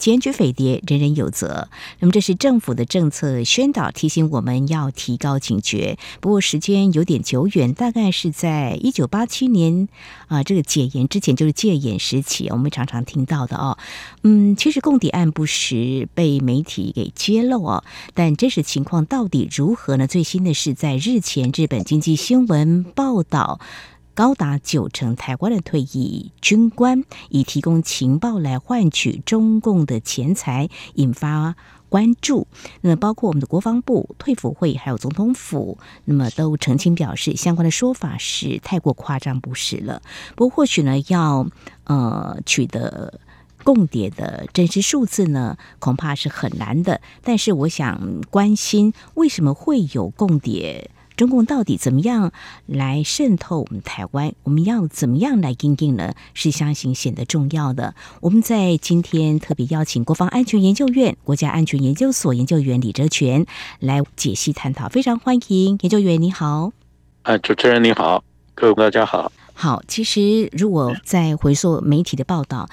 检举匪谍，人人有责。那么，这是政府的政策宣导，提醒我们要提高警觉。不过，时间有点久远，大概是在一九八七年啊、呃，这个解严之前，就是戒严时期，我们常常听到的哦。嗯，其实共谍案不时被媒体给揭露哦，但真实情况到底如何呢？最新的是在日前，日本经济新闻报道。高达九成台湾的退役军官以提供情报来换取中共的钱财，引发关注。那么，包括我们的国防部、退辅会还有总统府，那么都澄清表示，相关的说法是太过夸张不实了。不过，或许呢，要呃取得共谍的真实数字呢，恐怕是很难的。但是，我想关心为什么会有共谍。中共到底怎么样来渗透我们台湾？我们要怎么样来应应呢？是相信显得重要的。我们在今天特别邀请国防安全研究院国家安全研究所研究员李哲全来解析探讨，非常欢迎研究员，你好。啊，主持人你好，各位大家好。好，其实如果在回溯媒体的报道。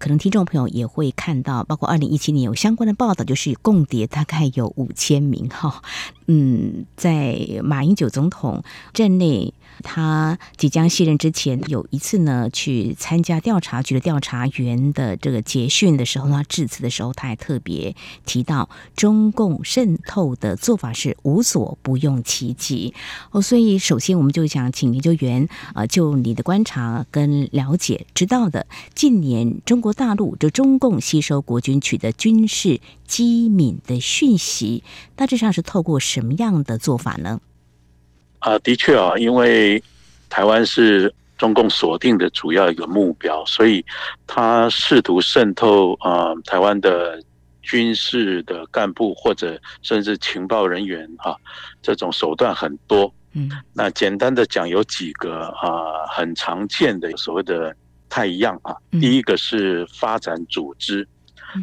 可能听众朋友也会看到，包括二零一七年有相关的报道，就是共谍大概有五千名哈。嗯，在马英九总统任内。他即将卸任之前，有一次呢，去参加调查局的调查员的这个结训的时候，他致辞的时候，他还特别提到，中共渗透的做法是无所不用其极哦。所以，首先我们就想请研究员啊，就你的观察跟了解知道的，近年中国大陆就中共吸收国军取得军事机敏的讯息，大致上是透过什么样的做法呢？啊，的确啊，因为台湾是中共锁定的主要一个目标，所以他试图渗透啊台湾的军事的干部或者甚至情报人员啊，这种手段很多。嗯，那简单的讲，有几个啊很常见的所谓的太一样啊。第一个是发展组织，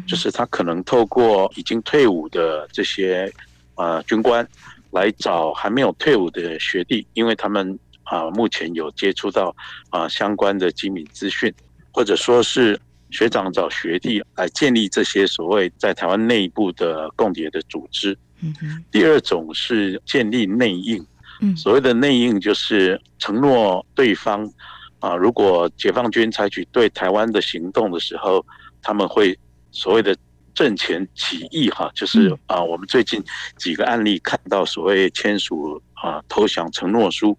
就是他可能透过已经退伍的这些啊军官。来找还没有退伍的学弟，因为他们啊目前有接触到啊相关的机密资讯，或者说是学长找学弟来建立这些所谓在台湾内部的共谍的组织。第二种是建立内应，所谓的内应就是承诺对方啊，如果解放军采取对台湾的行动的时候，他们会所谓的。阵前起义哈，就是啊，我们最近几个案例看到所谓签署啊投降承诺书。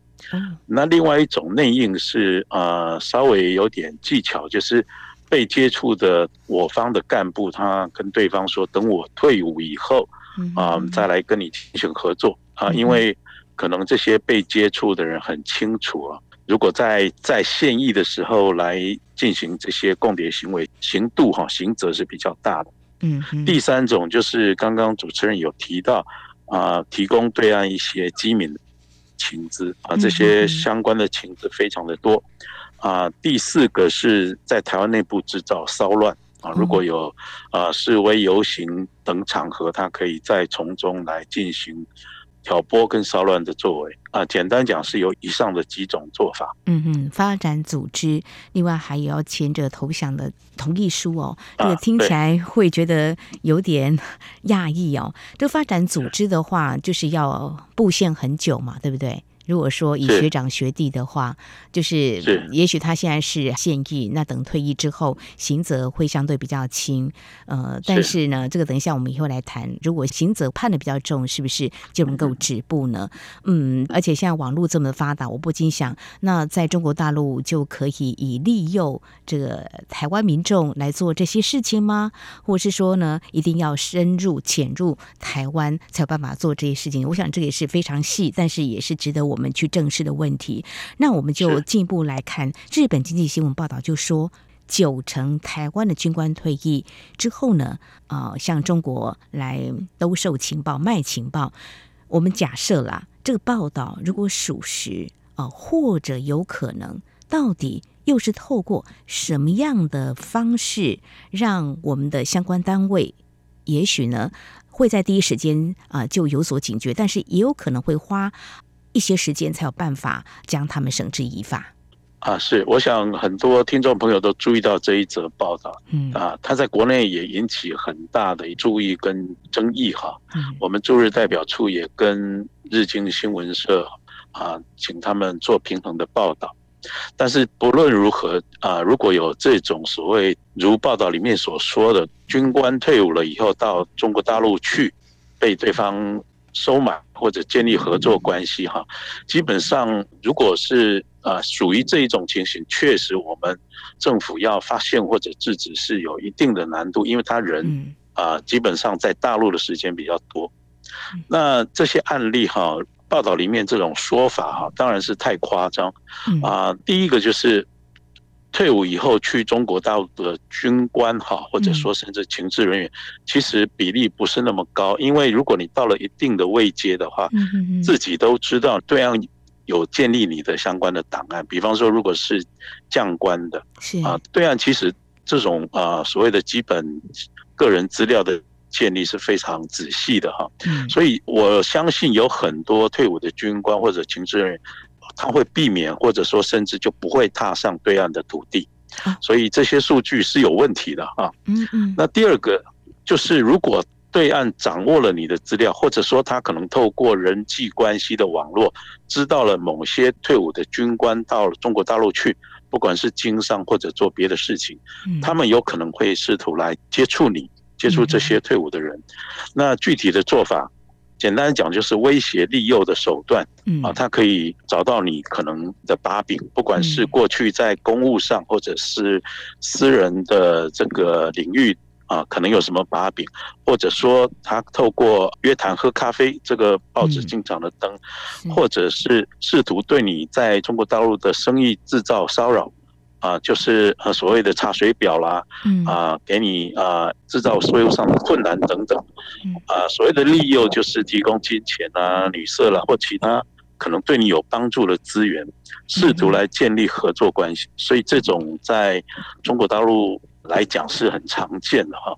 那另外一种内应是啊，稍微有点技巧，就是被接触的我方的干部，他跟对方说，等我退伍以后啊，再来跟你进行合作啊，因为可能这些被接触的人很清楚啊，如果在在现役的时候来进行这些共谍行为，刑度哈刑责是比较大的。嗯，第三种就是刚刚主持人有提到啊，提供对岸一些机敏的情资啊，这些相关的情资非常的多啊。第四个是在台湾内部制造骚乱啊，如果有啊示威游行等场合，他可以再从中来进行。挑拨跟骚乱的作为啊，简单讲是有以上的几种做法。嗯哼，发展组织，另外还有要签这个投降的同意书哦。这个听起来会觉得有点讶异哦。这发展组织的话，就是要布线很久嘛，对不对？如果说以学长学弟的话，就是也许他现在是现役，那等退役之后，刑责会相对比较轻。呃，但是呢，这个等一下我们以后来谈。如果刑责判的比较重，是不是就能够止步呢？嗯，而且现在网络这么发达，我不禁想，那在中国大陆就可以以利诱这个台湾民众来做这些事情吗？或者是说呢，一定要深入潜入台湾才有办法做这些事情？我想这也是非常细，但是也是值得我。我们去正视的问题，那我们就进一步来看日本经济新闻报道，就说九成台湾的军官退役。之后呢，啊、呃，向中国来兜售情报、卖情报。我们假设啦，这个报道如果属实啊，或者有可能，到底又是透过什么样的方式，让我们的相关单位，也许呢会在第一时间啊就有所警觉，但是也有可能会花一些时间才有办法将他们绳之以法。啊，是，我想很多听众朋友都注意到这一则报道，嗯啊，他在国内也引起很大的注意跟争议哈。嗯，我们驻日代表处也跟日经新闻社啊，请他们做平衡的报道。但是不论如何啊，如果有这种所谓如报道里面所说的军官退伍了以后到中国大陆去被对方收买或者建立合作关系哈，基本上如果是。啊，属于这一种情形，确实我们政府要发现或者制止是有一定的难度，因为他人啊，基本上在大陆的时间比较多。那这些案例哈，报道里面这种说法哈，当然是太夸张啊。第一个就是退伍以后去中国大陆的军官哈，或者说甚至情治人员，其实比例不是那么高，因为如果你到了一定的位阶的话，自己都知道对岸。有建立你的相关的档案，比方说，如果是将官的，是。啊，对岸其实这种啊所谓的基本个人资料的建立是非常仔细的哈，所以我相信有很多退伍的军官或者情治人员，他会避免或者说甚至就不会踏上对岸的土地，所以这些数据是有问题的哈。嗯嗯。那第二个就是如果。对岸掌握了你的资料，或者说他可能透过人际关系的网络，知道了某些退伍的军官到了中国大陆去，不管是经商或者做别的事情，他们有可能会试图来接触你，接触这些退伍的人。那具体的做法，简单讲就是威胁利诱的手段啊，他可以找到你可能的把柄，不管是过去在公务上，或者是私人的这个领域。啊，可能有什么把柄，或者说他透过约谈喝咖啡，这个报纸经常的登，或者是试图对你在中国大陆的生意制造骚扰，啊，就是呃所谓的查水表啦，啊，给你啊制造税务上的困难等等，啊，所谓的利诱就是提供金钱啊、女色啦或其他可能对你有帮助的资源，试图来建立合作关系，所以这种在中国大陆。来讲是很常见的哈，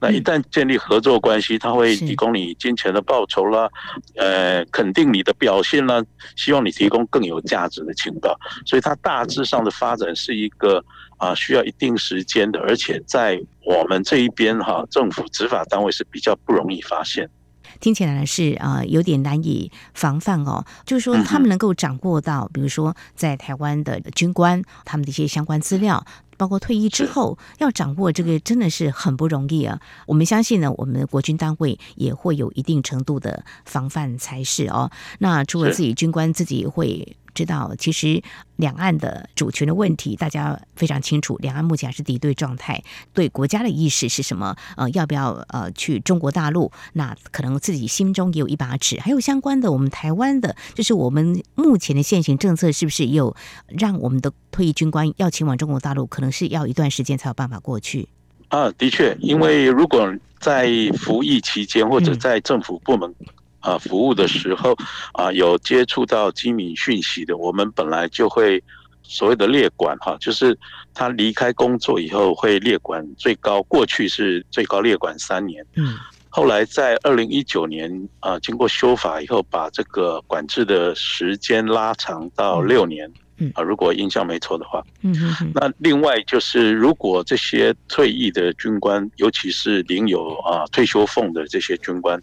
那一旦建立合作关系，他会提供你金钱的报酬啦，呃，肯定你的表现啦，希望你提供更有价值的情报，所以它大致上的发展是一个啊需要一定时间的，而且在我们这一边哈，政府执法单位是比较不容易发现。听起来呢是啊，有点难以防范哦。就是说，他们能够掌握到，比如说在台湾的军官他们的一些相关资料。包括退役之后要掌握这个真的是很不容易啊！我们相信呢，我们的国军单位也会有一定程度的防范才是哦。那除了自己军官自己会。知道，其实两岸的主权的问题，大家非常清楚。两岸目前还是敌对状态，对国家的意识是什么？呃，要不要呃去中国大陆？那可能自己心中也有一把尺。还有相关的，我们台湾的，就是我们目前的现行政策，是不是也有让我们的退役军官要前往中国大陆，可能是要一段时间才有办法过去？啊，的确，因为如果在服役期间或者在政府部门。啊，服务的时候啊，有接触到机密讯息的，我们本来就会所谓的列管哈，就是他离开工作以后会列管最高，过去是最高列管三年，嗯，后来在二零一九年啊，经过修法以后，把这个管制的时间拉长到六年。啊，如果印象没错的话，嗯嗯，那另外就是，如果这些退役的军官，尤其是领有啊退休俸的这些军官，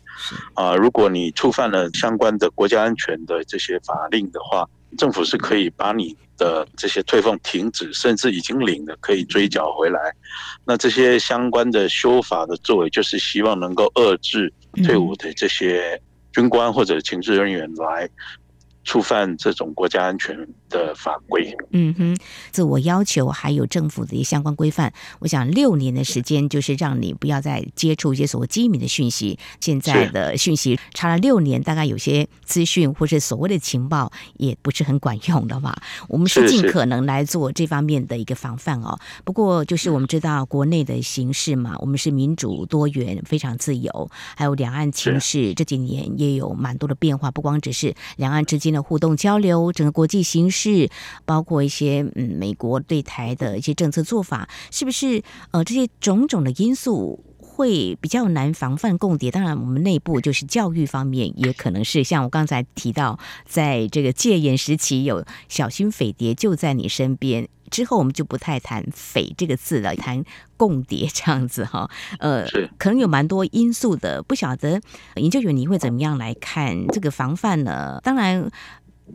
啊，如果你触犯了相关的国家安全的这些法令的话，政府是可以把你的这些退俸停止，甚至已经领的可以追缴回来。那这些相关的修法的作为，就是希望能够遏制退伍的这些军官或者情治人员来。触犯这种国家安全的法规。嗯哼，自我要求还有政府的一些相关规范。我想六年的时间就是让你不要再接触一些所谓机密的讯息。现在的讯息差了六年，大概有些资讯或是所谓的情报也不是很管用的话。我们是尽可能来做这方面的一个防范哦。不过就是我们知道国内的形势嘛，我们是民主多元、非常自由，还有两岸情势这几年也有蛮多的变化，不光只是两岸之间互动交流，整个国际形势，包括一些嗯美国对台的一些政策做法，是不是呃这些种种的因素？会比较难防范共谍，当然我们内部就是教育方面也可能是像我刚才提到，在这个戒严时期有小心匪谍就在你身边，之后我们就不太谈“匪”这个字了，谈共谍这样子哈。呃，可能有蛮多因素的，不晓得研究员你会怎么样来看这个防范呢？当然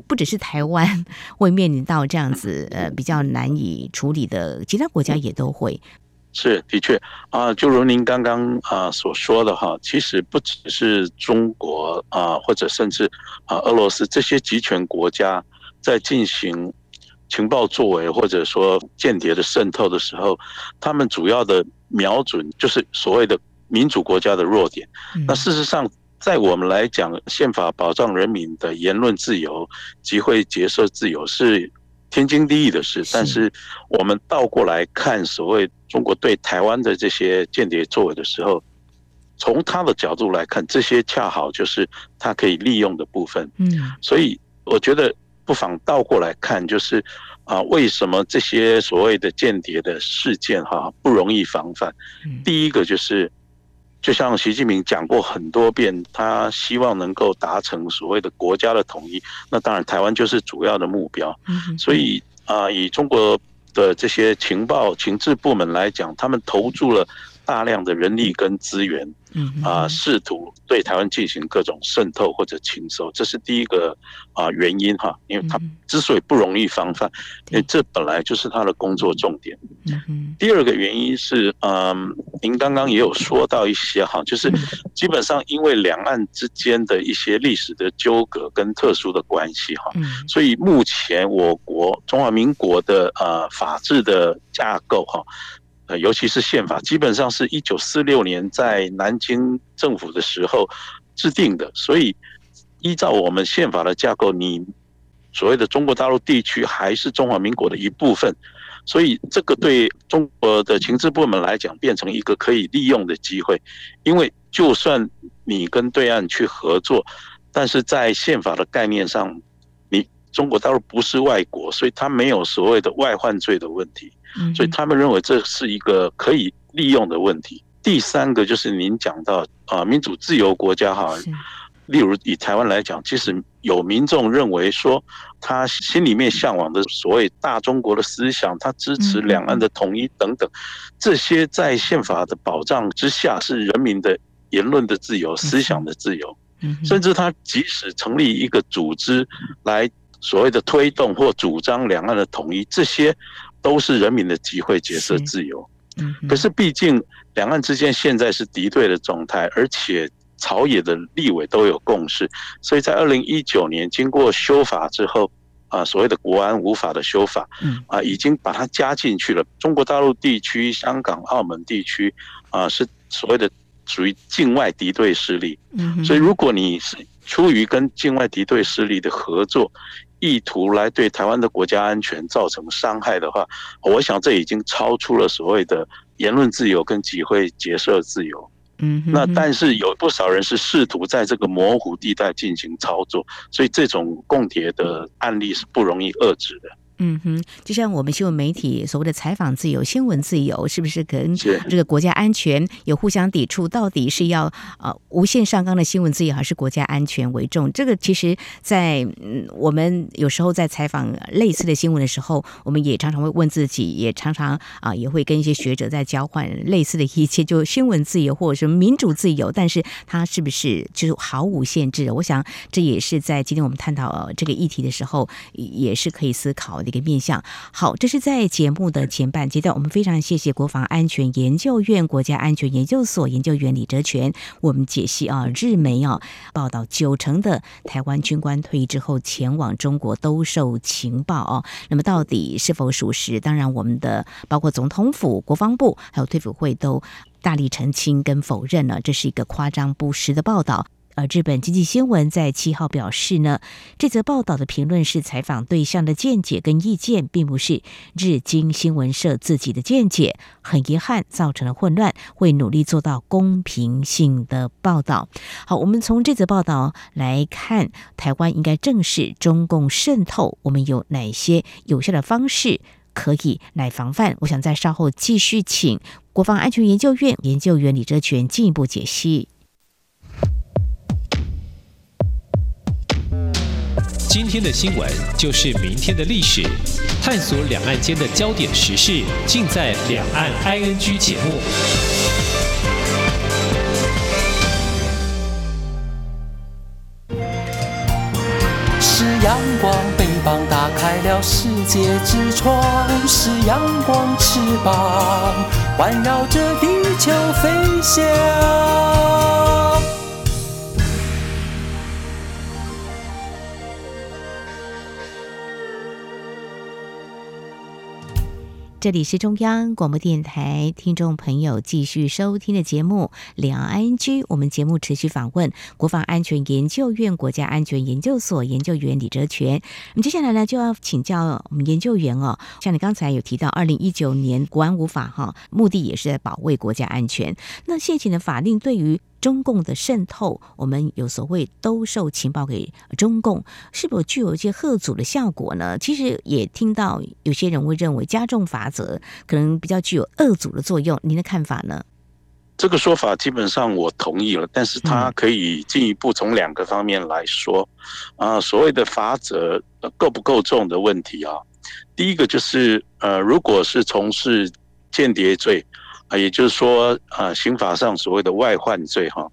不只是台湾会面临到这样子呃比较难以处理的，其他国家也都会。是，的确啊，就如您刚刚啊所说的哈，其实不只是中国啊，或者甚至啊俄罗斯这些集权国家在进行情报作为或者说间谍的渗透的时候，他们主要的瞄准就是所谓的民主国家的弱点。那事实上，在我们来讲，宪法保障人民的言论自由、集会结社自由是。天经地义的事，但是我们倒过来看，所谓中国对台湾的这些间谍作为的时候，从他的角度来看，这些恰好就是他可以利用的部分。嗯，所以我觉得不妨倒过来看，就是啊，为什么这些所谓的间谍的事件哈不容易防范？第一个就是。就像习近平讲过很多遍，他希望能够达成所谓的国家的统一，那当然台湾就是主要的目标。所以啊，以中国的这些情报、情治部门来讲，他们投注了大量的人力跟资源。嗯啊，试图对台湾进行各种渗透或者侵收，这是第一个啊原因哈，因为他之所以不容易防范，因为这本来就是他的工作重点。嗯，第二个原因是，嗯，您刚刚也有说到一些哈，就是基本上因为两岸之间的一些历史的纠葛跟特殊的关系哈，所以目前我国中华民国的呃法治的架构哈。尤其是宪法，基本上是一九四六年在南京政府的时候制定的，所以依照我们宪法的架构，你所谓的中国大陆地区还是中华民国的一部分，所以这个对中国的情治部门来讲，变成一个可以利用的机会，因为就算你跟对岸去合作，但是在宪法的概念上，中国大陆不是外国，所以它没有所谓的外患罪的问题。所以他们认为这是一个可以利用的问题。第三个就是您讲到啊，民主自由国家哈，例如以台湾来讲，其实有民众认为说，他心里面向往的所谓大中国的思想，他支持两岸的统一等等，这些在宪法的保障之下，是人民的言论的自由、思想的自由，甚至他即使成立一个组织来所谓的推动或主张两岸的统一，这些。都是人民的集会结社自由，可是毕竟两岸之间现在是敌对的状态，而且朝野的立委都有共识，所以在二零一九年经过修法之后，啊，所谓的国安五法的修法，啊，已经把它加进去了。中国大陆地区、香港、澳门地区，啊，是所谓的属于境外敌对势力，所以如果你是出于跟境外敌对势力的合作，意图来对台湾的国家安全造成伤害的话，我想这已经超出了所谓的言论自由跟集会结社自由。嗯，那但是有不少人是试图在这个模糊地带进行操作，所以这种共谍的案例是不容易遏制的。嗯哼，就像我们新闻媒体所谓的采访自由、新闻自由，是不是跟这个国家安全有互相抵触？到底是要呃无限上纲的新闻自由，还是国家安全为重？这个其实在，在嗯我们有时候在采访类似的新闻的时候，我们也常常会问自己，也常常啊也会跟一些学者在交换类似的一切，就新闻自由或者是民主自由，但是它是不是就是毫无限制？我想这也是在今天我们探讨这个议题的时候，也是可以思考。的一个面向。好，这是在节目的前半阶段，我们非常谢谢国防安全研究院国家安全研究所研究员李哲全，我们解析啊，日媒啊报道九成的台湾军官退役之后前往中国兜售情报哦，那么到底是否属实？当然，我们的包括总统府、国防部还有退辅会都大力澄清跟否认了，这是一个夸张不实的报道。而日本经济新闻在七号表示呢，这则报道的评论是采访对象的见解跟意见，并不是日经新闻社自己的见解。很遗憾，造成了混乱，会努力做到公平性的报道。好，我们从这则报道来看，台湾应该正视中共渗透，我们有哪些有效的方式可以来防范？我想在稍后继续请国防安全研究院研究员李哲全进一步解析。今天的新闻就是明天的历史，探索两岸间的焦点时事，尽在《两岸 ING》节目。是阳光，翅膀打开了世界之窗；是阳光，翅膀环绕着地球飞翔。这里是中央广播电台听众朋友继续收听的节目《两岸 ING》，我们节目持续访问国防安全研究院国家安全研究所研究员李哲全。那么接下来呢，就要请教我们研究员哦，像你刚才有提到，二零一九年国安五法哈，目的也是在保卫国家安全。那现行的法令对于中共的渗透，我们有所谓兜售情报给中共，是否具有一些贺阻的效果呢？其实也听到有些人会认为加重罚则可能比较具有遏阻的作用，您的看法呢？这个说法基本上我同意了，但是它可以进一步从两个方面来说啊，所谓的罚则够不够重的问题啊。第一个就是呃，如果是从事间谍罪。啊，也就是说，啊，刑法上所谓的外患罪，哈，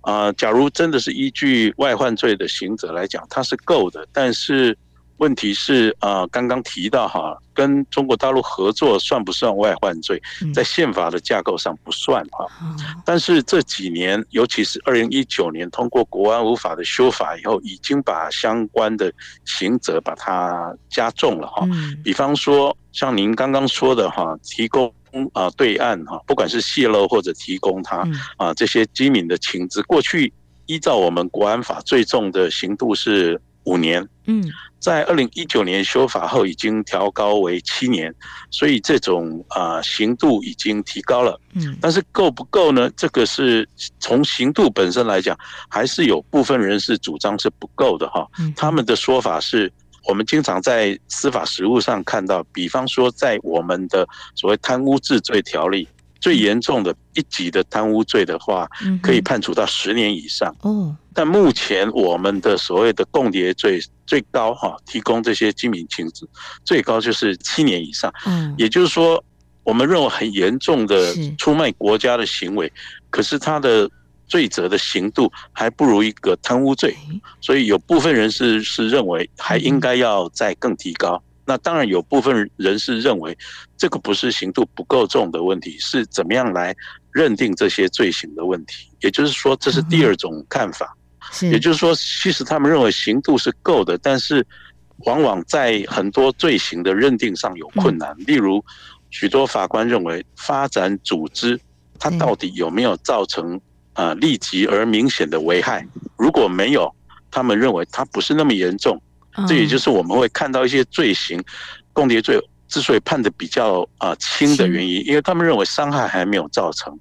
啊，假如真的是依据外患罪的刑责来讲，它是够的。但是问题是，啊，刚刚提到哈，跟中国大陆合作算不算外患罪？在宪法的架构上不算哈。但是这几年，尤其是二零一九年通过国安无法的修法以后，已经把相关的刑责把它加重了哈。比方说，像您刚刚说的哈，提供。啊，对岸哈，不管是泄露或者提供他啊这些机敏的情资，过去依照我们国安法最重的刑度是五年，嗯，在二零一九年修法后已经调高为七年，所以这种啊刑度已经提高了，嗯，但是够不够呢？这个是从刑度本身来讲，还是有部分人士主张是不够的哈，他们的说法是。我们经常在司法实务上看到，比方说，在我们的所谓贪污治罪条例最严重的一级的贪污罪的话，可以判处到十年以上。哦，但目前我们的所谓的共谍罪最高哈，提供这些机密情资最高就是七年以上。嗯，也就是说，我们认为很严重的出卖国家的行为，可是他的。罪责的刑度还不如一个贪污罪，所以有部分人士是认为还应该要再更提高。那当然有部分人士认为这个不是刑度不够重的问题，是怎么样来认定这些罪行的问题。也就是说，这是第二种看法。也就是说，其实他们认为刑度是够的，但是往往在很多罪行的认定上有困难。例如，许多法官认为发展组织它到底有没有造成。啊，立即而明显的危害，如果没有，他们认为它不是那么严重。这也就是我们会看到一些罪行，共谍罪之所以判的比较啊轻的原因，因为他们认为伤害还没有造成。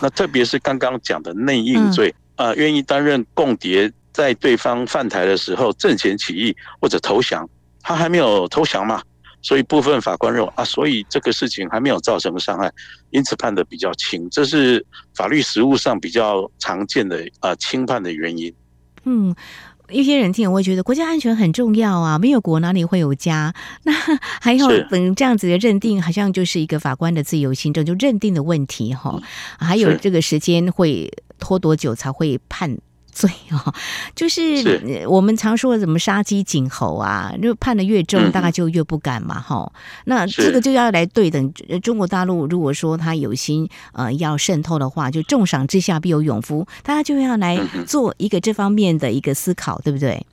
那特别是刚刚讲的内应罪啊，愿意担任共谍，在对方犯台的时候阵前起义或者投降，他还没有投降嘛。所以部分法官认为啊，所以这个事情还没有造成伤害，因此判的比较轻，这是法律实务上比较常见的啊轻判的原因。嗯，一些人听我会觉得国家安全很重要啊，没有国哪里会有家？那还有等这样子的认定，好像就是一个法官的自由行政，就认定的问题哈。还有这个时间会拖多久才会判？罪哦，就是我们常说的什么杀鸡儆猴啊，就判的越重，大概就越不敢嘛，哈、嗯。那这个就要来对等中国大陆，如果说他有心呃要渗透的话，就重赏之下必有勇夫，大家就要来做一个这方面的一个思考，对不对？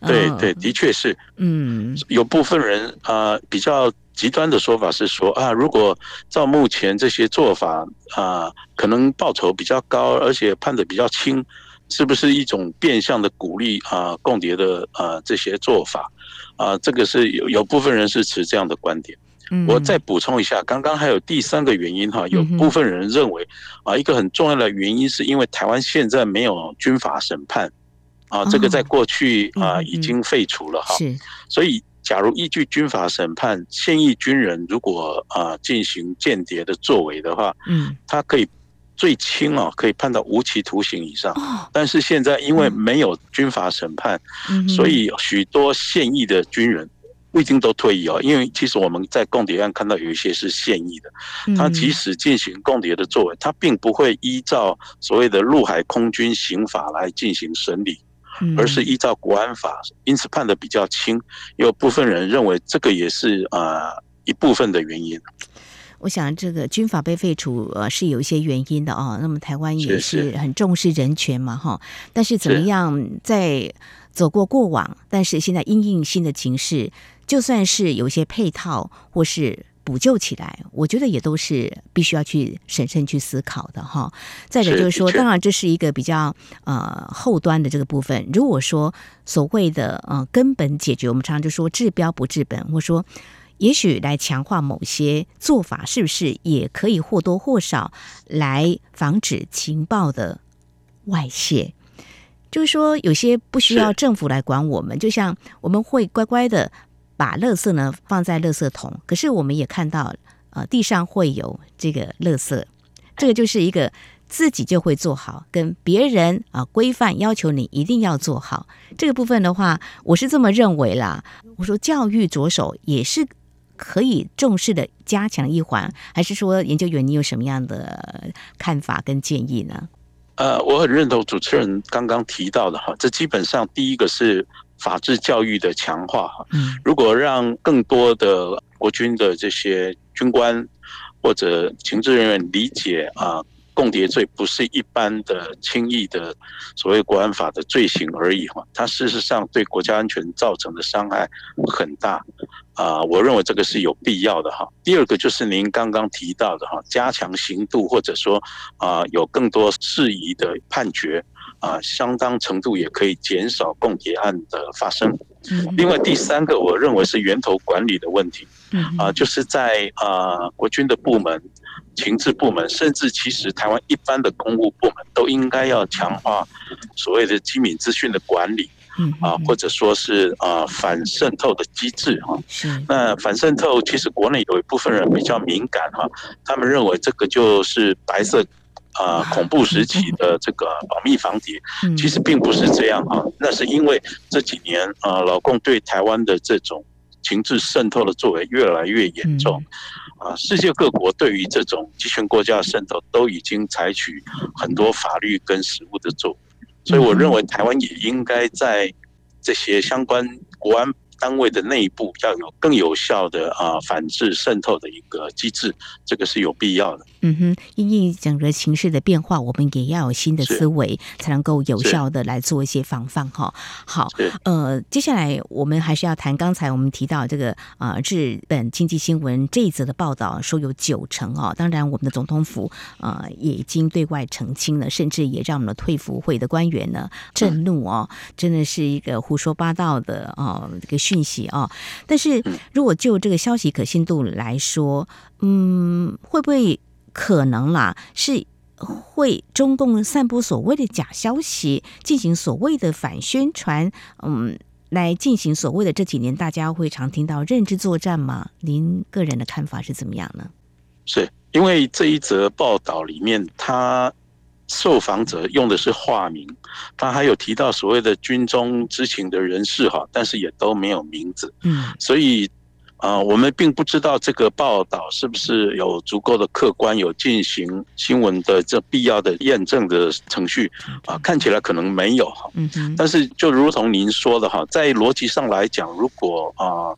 对对，的确是。嗯，有部分人啊、呃，比较极端的说法是说啊，如果照目前这些做法啊、呃，可能报酬比较高，而且判的比较轻。是不是一种变相的鼓励啊？共谍的啊这些做法啊，这个是有有部分人是持这样的观点。我再补充一下，刚刚还有第三个原因哈，有部分人认为啊，一个很重要的原因是因为台湾现在没有军法审判啊，这个在过去啊已经废除了哈。所以假如依据军法审判，现役军人如果啊进行间谍的作为的话，嗯，他可以。最轻啊，可以判到无期徒刑以上。但是现在因为没有军法审判，所以许多现役的军人不一定都退役哦。因为其实我们在共谍案看到有一些是现役的，他即使进行共谍的作为，他并不会依照所谓的陆海空军刑法来进行审理，而是依照国安法，因此判的比较轻。有部分人认为这个也是啊一部分的原因。我想这个军法被废除，呃，是有一些原因的哦。那么台湾也是很重视人权嘛，哈。但是怎么样在走过过往，但是现在因应新的情势，就算是有一些配套或是补救起来，我觉得也都是必须要去审慎去思考的哈。再者就是说，当然这是一个比较呃后端的这个部分。如果说所谓的呃根本解决，我们常常就说治标不治本，或说。也许来强化某些做法，是不是也可以或多或少来防止情报的外泄？就是说，有些不需要政府来管我们，就像我们会乖乖的把垃圾呢放在垃圾桶，可是我们也看到，呃，地上会有这个垃圾，这个就是一个自己就会做好，跟别人啊规范要求你一定要做好这个部分的话，我是这么认为啦。我说教育着手也是。可以重视的加强一环，还是说研究员你有什么样的看法跟建议呢？呃，我很认同主持人刚刚提到的哈，这基本上第一个是法治教育的强化哈。嗯，如果让更多的国军的这些军官或者情治人员理解啊。共谍罪不是一般的轻易的所谓国安法的罪行而已哈，它事实上对国家安全造成的伤害很大啊，我认为这个是有必要的哈。第二个就是您刚刚提到的哈，加强刑度或者说啊有更多适宜的判决啊，相当程度也可以减少共谍案的发生。另外第三个，我认为是源头管理的问题啊，就是在啊国军的部门。情治部门，甚至其实台湾一般的公务部门都应该要强化所谓的机敏资讯的管理，啊，或者说是啊反渗透的机制哈。那反渗透其实国内有一部分人比较敏感哈，他们认为这个就是白色啊恐怖时期的这个保密防谍，其实并不是这样啊。那是因为这几年啊老共对台湾的这种情治渗透的作为越来越严重。啊，世界各国对于这种集权国家的渗透都已经采取很多法律跟实务的作为，所以我认为台湾也应该在这些相关国安单位的内部要有更有效的啊反制渗透的一个机制，这个是有必要的。嗯哼，因应整个形势的变化，我们也要有新的思维，才能够有效的来做一些防范哈。好，呃，接下来我们还是要谈刚才我们提到这个啊、呃，日本经济新闻这一则的报道说有九成哦，当然我们的总统府啊、呃、也已经对外澄清了，甚至也让我们的退服会的官员呢震怒哦，真的是一个胡说八道的啊、呃、这个讯息啊。但是如果就这个消息可信度来说，嗯，会不会？可能啦，是会中共散布所谓的假消息，进行所谓的反宣传，嗯，来进行所谓的这几年大家会常听到认知作战吗？您个人的看法是怎么样呢？是因为这一则报道里面，他受访者用的是化名，他还有提到所谓的军中知情的人士哈，但是也都没有名字，嗯，所以。啊，我们并不知道这个报道是不是有足够的客观，有进行新闻的这必要的验证的程序啊，看起来可能没有哈。嗯嗯。但是就如同您说的哈，在逻辑上来讲，如果啊，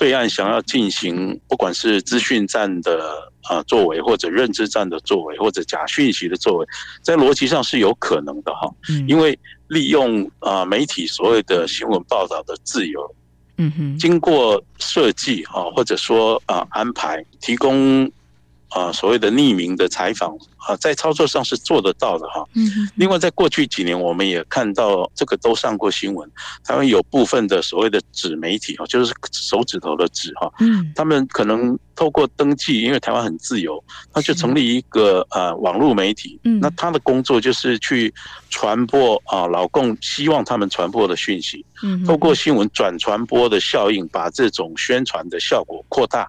对岸想要进行不管是资讯战的啊作为，或者认知战的作为，或者假讯息的作为，在逻辑上是有可能的哈。嗯。因为利用啊媒体所谓的新闻报道的自由。嗯哼，经过设计啊，或者说啊安排，提供啊所谓的匿名的采访啊，在操作上是做得到的哈。嗯。另外，在过去几年，我们也看到这个都上过新闻，台湾有部分的所谓的纸媒体啊，就是手指头的纸哈。嗯。他们可能透过登记，因为台湾很自由，他就成立一个呃网络媒体。嗯。那他的工作就是去传播啊老共希望他们传播的讯息。透过新闻转传播的效应，把这种宣传的效果扩大。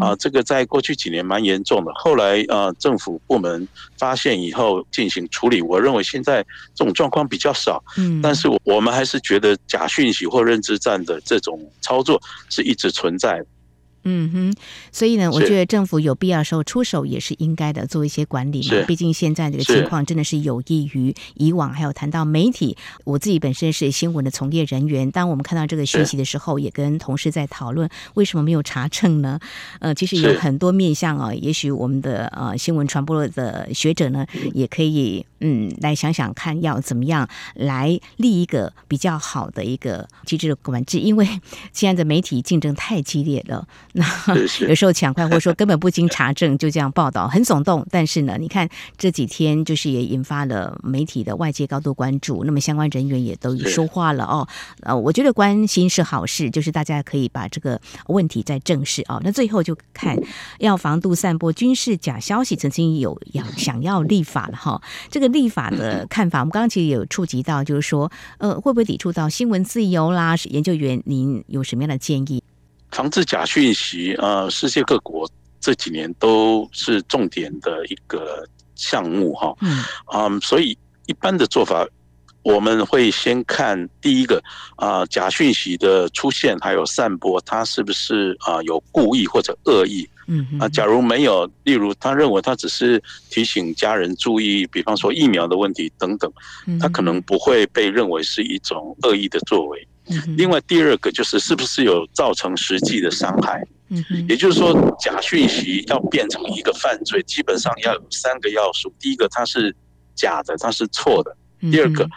啊，这个在过去几年蛮严重的。后来啊，政府部门发现以后进行处理。我认为现在这种状况比较少。嗯，但是我们还是觉得假讯息或认知战的这种操作是一直存在的。嗯哼，所以呢，我觉得政府有必要时候出手也是应该的，做一些管理嘛。毕竟现在这个情况真的是有益于以往。还有谈到媒体，我自己本身是新闻的从业人员，当我们看到这个讯息的时候，也跟同事在讨论为什么没有查证呢？呃，其实有很多面向啊，也许我们的呃新闻传播的学者呢，也可以嗯来想想看，要怎么样来立一个比较好的一个机制的管制，因为现在的媒体竞争太激烈了。那有时候抢快，或者说根本不经查证就这样报道，很耸动。但是呢，你看这几天就是也引发了媒体的外界高度关注。那么相关人员也都说话了哦。呃，我觉得关心是好事，就是大家可以把这个问题再正视哦。那最后就看要防杜散播军事假消息，曾经有要想要立法了哈。这个立法的看法，我们刚刚其实有触及到，就是说呃会不会抵触到新闻自由啦？研究员，您有什么样的建议？防治假讯息，呃，世界各国这几年都是重点的一个项目，哈，嗯，所以一般的做法，我们会先看第一个，啊，假讯息的出现还有散播，它是不是啊有故意或者恶意？嗯，啊，假如没有，例如他认为他只是提醒家人注意，比方说疫苗的问题等等，他可能不会被认为是一种恶意的作为。另外，第二个就是是不是有造成实际的伤害？嗯，也就是说，假讯息要变成一个犯罪，基本上要有三个要素：第一个，它是假的，它是错的；第二个，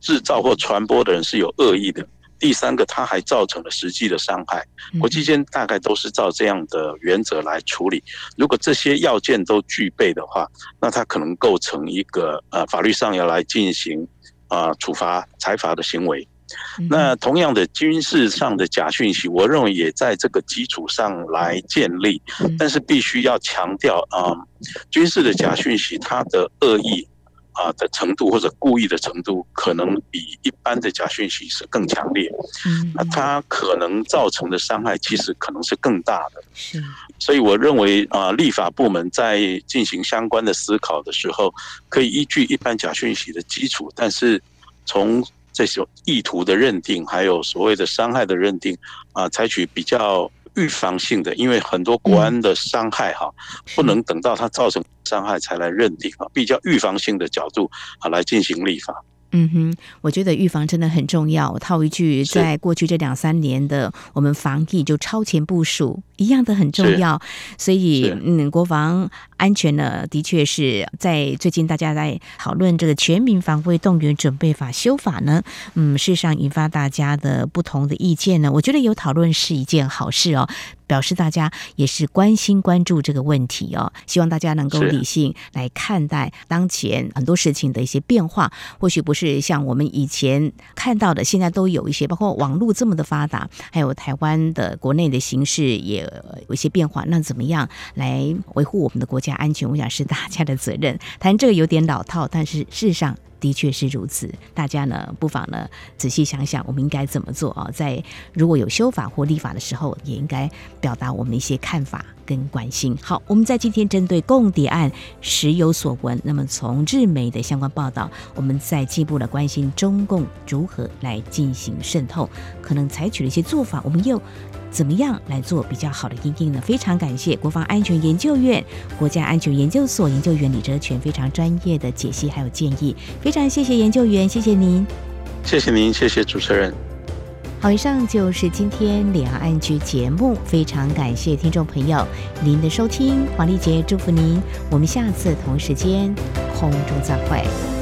制造或传播的人是有恶意的；第三个，它还造成了实际的伤害。国际间大概都是照这样的原则来处理。如果这些要件都具备的话，那它可能构成一个呃法律上要来进行啊、呃、处罚、裁罚的行为。那同样的军事上的假讯息，我认为也在这个基础上来建立，但是必须要强调啊，军事的假讯息它的恶意啊的程度或者故意的程度，可能比一般的假讯息是更强烈。那它可能造成的伤害其实可能是更大的。是，所以我认为啊，立法部门在进行相关的思考的时候，可以依据一般假讯息的基础，但是从这种意图的认定，还有所谓的伤害的认定，啊，采取比较预防性的，因为很多国安的伤害哈，不能等到它造成伤害才来认定啊，比较预防性的角度啊来进行立法。嗯哼，我觉得预防真的很重要。我套一句，在过去这两三年的我们防疫就超前部署一样的很重要。所以，嗯，国防安全呢，的确是在最近大家在讨论这个《全民防卫动员准备法》修法呢，嗯，事实上引发大家的不同的意见呢。我觉得有讨论是一件好事哦。表示大家也是关心关注这个问题哦，希望大家能够理性来看待当前很多事情的一些变化，或许不是像我们以前看到的，现在都有一些，包括网络这么的发达，还有台湾的国内的形势也呃有一些变化，那怎么样来维护我们的国家安全？我想是大家的责任。谈这个有点老套，但是事实上。的确是如此。大家呢，不妨呢仔细想想，我们应该怎么做啊？在如果有修法或立法的时候，也应该表达我们的一些看法跟关心。好，我们在今天针对共谍案时有所闻，那么从日媒的相关报道，我们在进一步的关心中共如何来进行渗透，可能采取了一些做法，我们又。怎么样来做比较好的应应呢？非常感谢国防安全研究院国家安全研究所研究员李哲全非常专业的解析还有建议，非常谢谢研究员，谢谢您，谢谢您，谢谢主持人。好，以上就是今天两岸 ING 节目，非常感谢听众朋友您的收听，黄丽杰祝福您，我们下次同时间空中再会。